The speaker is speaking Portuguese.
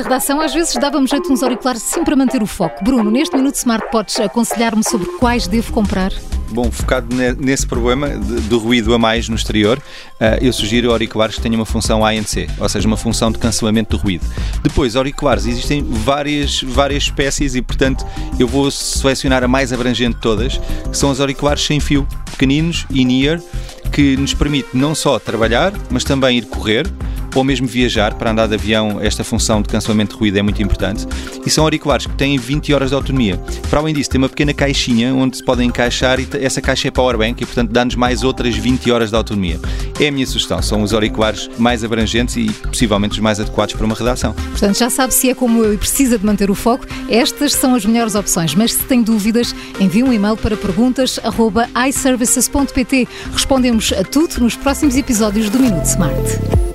redação, às vezes dava-me jeito uns auriculares sim para manter o foco. Bruno, neste Minuto Smart podes aconselhar-me sobre quais devo comprar? Bom, focado nesse problema do ruído a mais no exterior, eh, eu sugiro auriculares que tenham uma função ANC, ou seja, uma função de cancelamento do ruído. Depois, auriculares, existem várias, várias espécies e, portanto, eu vou selecionar a mais abrangente de todas, que são os auriculares sem fio, pequeninos, in-ear, que nos permite não só trabalhar, mas também ir correr, ou mesmo viajar para andar de avião, esta função de cancelamento de ruído é muito importante. E são auriculares que têm 20 horas de autonomia. Para além disso, tem uma pequena caixinha onde se podem encaixar e essa caixa é powerbank e, portanto, dá-nos mais outras 20 horas de autonomia. É a minha sugestão. São os auriculares mais abrangentes e possivelmente os mais adequados para uma redação. Portanto, já sabe se é como eu e precisa de manter o foco, estas são as melhores opções. Mas se tem dúvidas, envie um e-mail para perguntas.iservices.pt. Respondemos a tudo nos próximos episódios do Minuto Smart.